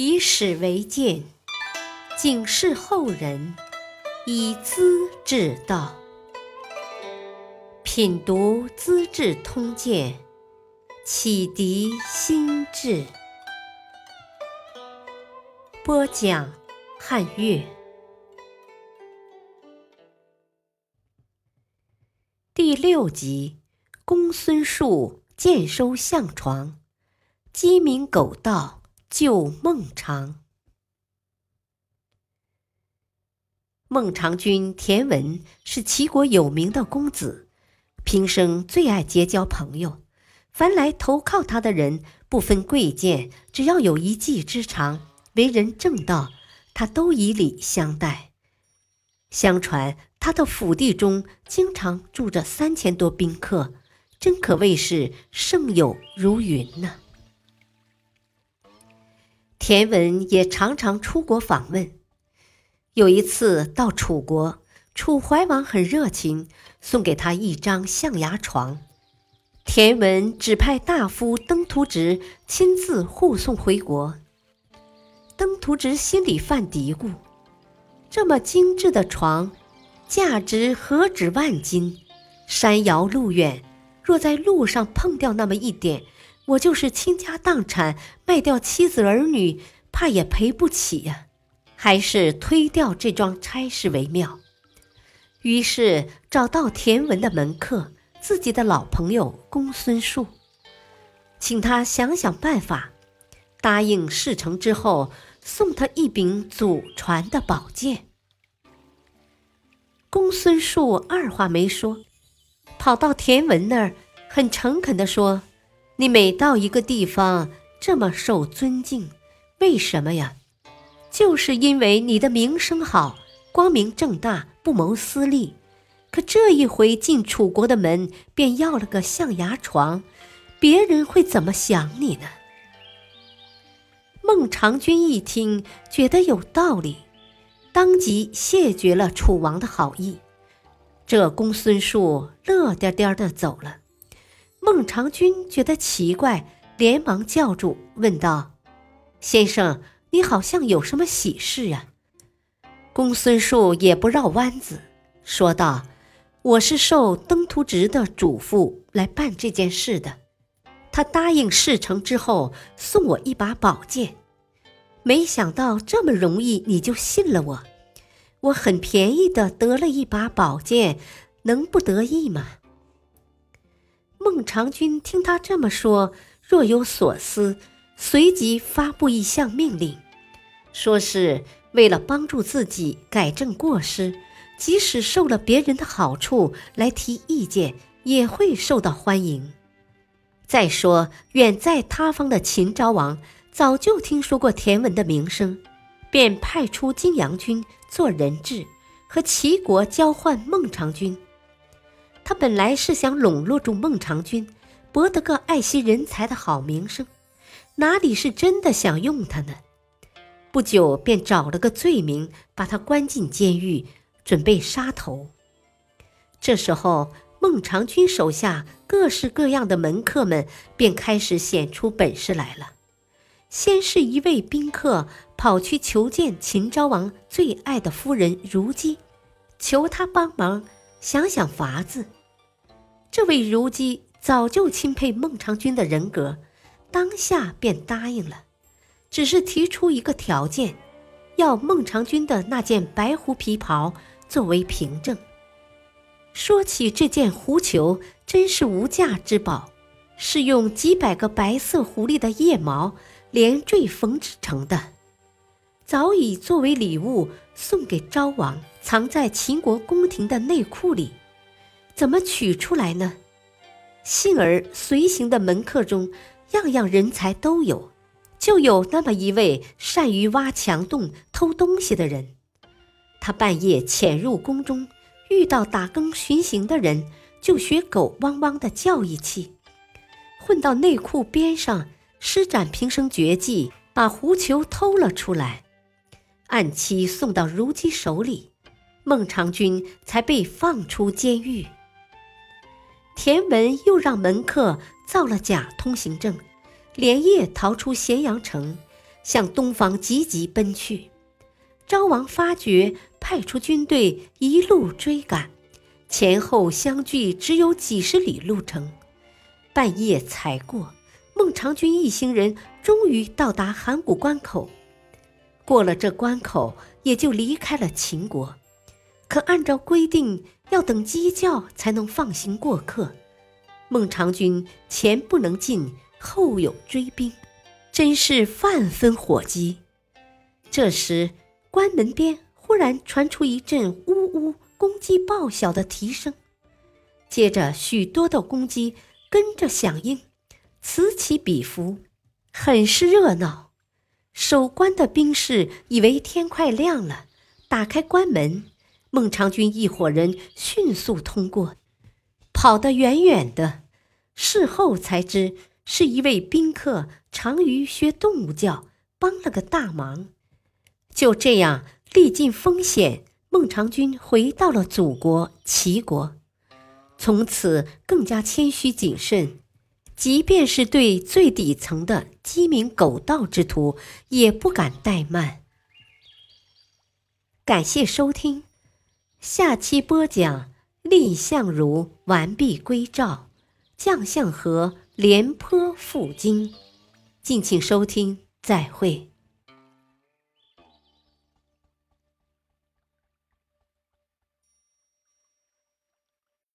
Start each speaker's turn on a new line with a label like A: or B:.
A: 以史为鉴，警示后人，以资治道。品读《资治通鉴》，启迪心智。播讲汉乐。第六集：公孙述荐收相床，鸡鸣狗盗救孟尝。孟尝君田文是齐国有名的公子，平生最爱结交朋友，凡来投靠他的人，不分贵贱，只要有一技之长，为人正道，他都以礼相待。相传他的府邸中经常住着三千多宾客，真可谓是盛友如云呢。田文也常常出国访问。有一次到楚国，楚怀王很热情，送给他一张象牙床。田文指派大夫登徒直亲自护送回国。登徒直心里犯嘀咕：这么精致的床，价值何止万金？山遥路远，若在路上碰掉那么一点，我就是倾家荡产，卖掉妻子儿女，怕也赔不起呀。还是推掉这桩差事为妙。于是找到田文的门客，自己的老朋友公孙述，请他想想办法，答应事成之后送他一柄祖传的宝剑。公孙述二话没说，跑到田文那儿，很诚恳地说：“你每到一个地方这么受尊敬，为什么呀？”就是因为你的名声好，光明正大，不谋私利。可这一回进楚国的门，便要了个象牙床，别人会怎么想你呢？孟尝君一听，觉得有道理，当即谢绝了楚王的好意。这公孙述乐颠颠的走了。孟尝君觉得奇怪，连忙叫住，问道：“先生。”你好像有什么喜事呀？公孙述也不绕弯子，说道：“我是受登徒直的嘱咐来办这件事的。他答应事成之后送我一把宝剑，没想到这么容易你就信了我。我很便宜的得了一把宝剑，能不得意吗？”孟尝君听他这么说，若有所思。随即发布一项命令，说是为了帮助自己改正过失，即使受了别人的好处来提意见，也会受到欢迎。再说，远在他方的秦昭王早就听说过田文的名声，便派出荆阳君做人质，和齐国交换孟尝君。他本来是想笼络住孟尝君，博得个爱惜人才的好名声。哪里是真的想用他呢？不久便找了个罪名，把他关进监狱，准备杀头。这时候，孟尝君手下各式各样的门客们便开始显出本事来了。先是一位宾客跑去求见秦昭王最爱的夫人如姬，求他帮忙想想法子。这位如姬早就钦佩孟尝君的人格。当下便答应了，只是提出一个条件，要孟尝君的那件白狐皮袍作为凭证。说起这件狐裘，真是无价之宝，是用几百个白色狐狸的腋毛连缀缝制成的，早已作为礼物送给昭王，藏在秦国宫廷的内库里。怎么取出来呢？幸而随行的门客中。样样人才都有，就有那么一位善于挖墙洞偷东西的人。他半夜潜入宫中，遇到打更巡行的人，就学狗汪汪的叫一气，混到内库边上，施展平生绝技，把狐裘偷了出来，按期送到如姬手里，孟尝君才被放出监狱。田文又让门客造了假通行证，连夜逃出咸阳城，向东方急急奔去。昭王发觉，派出军队一路追赶，前后相距只有几十里路程。半夜才过，孟尝君一行人终于到达函谷关口。过了这关口，也就离开了秦国。可按照规定，要等鸡叫才能放行过客。孟尝君前不能进，后有追兵，真是万分火急。这时，关门边忽然传出一阵呜呜公鸡报晓的啼声，接着许多的公鸡跟着响应，此起彼伏，很是热闹。守关的兵士以为天快亮了，打开关门，孟尝君一伙人迅速通过。跑得远远的，事后才知是一位宾客常于学动物叫，帮了个大忙。就这样，历尽风险，孟尝君回到了祖国齐国，从此更加谦虚谨慎，即便是对最底层的鸡鸣狗盗之徒，也不敢怠慢。感谢收听，下期播讲。蔺相如完璧归赵，将相和廉颇赴京。敬请收听，再会。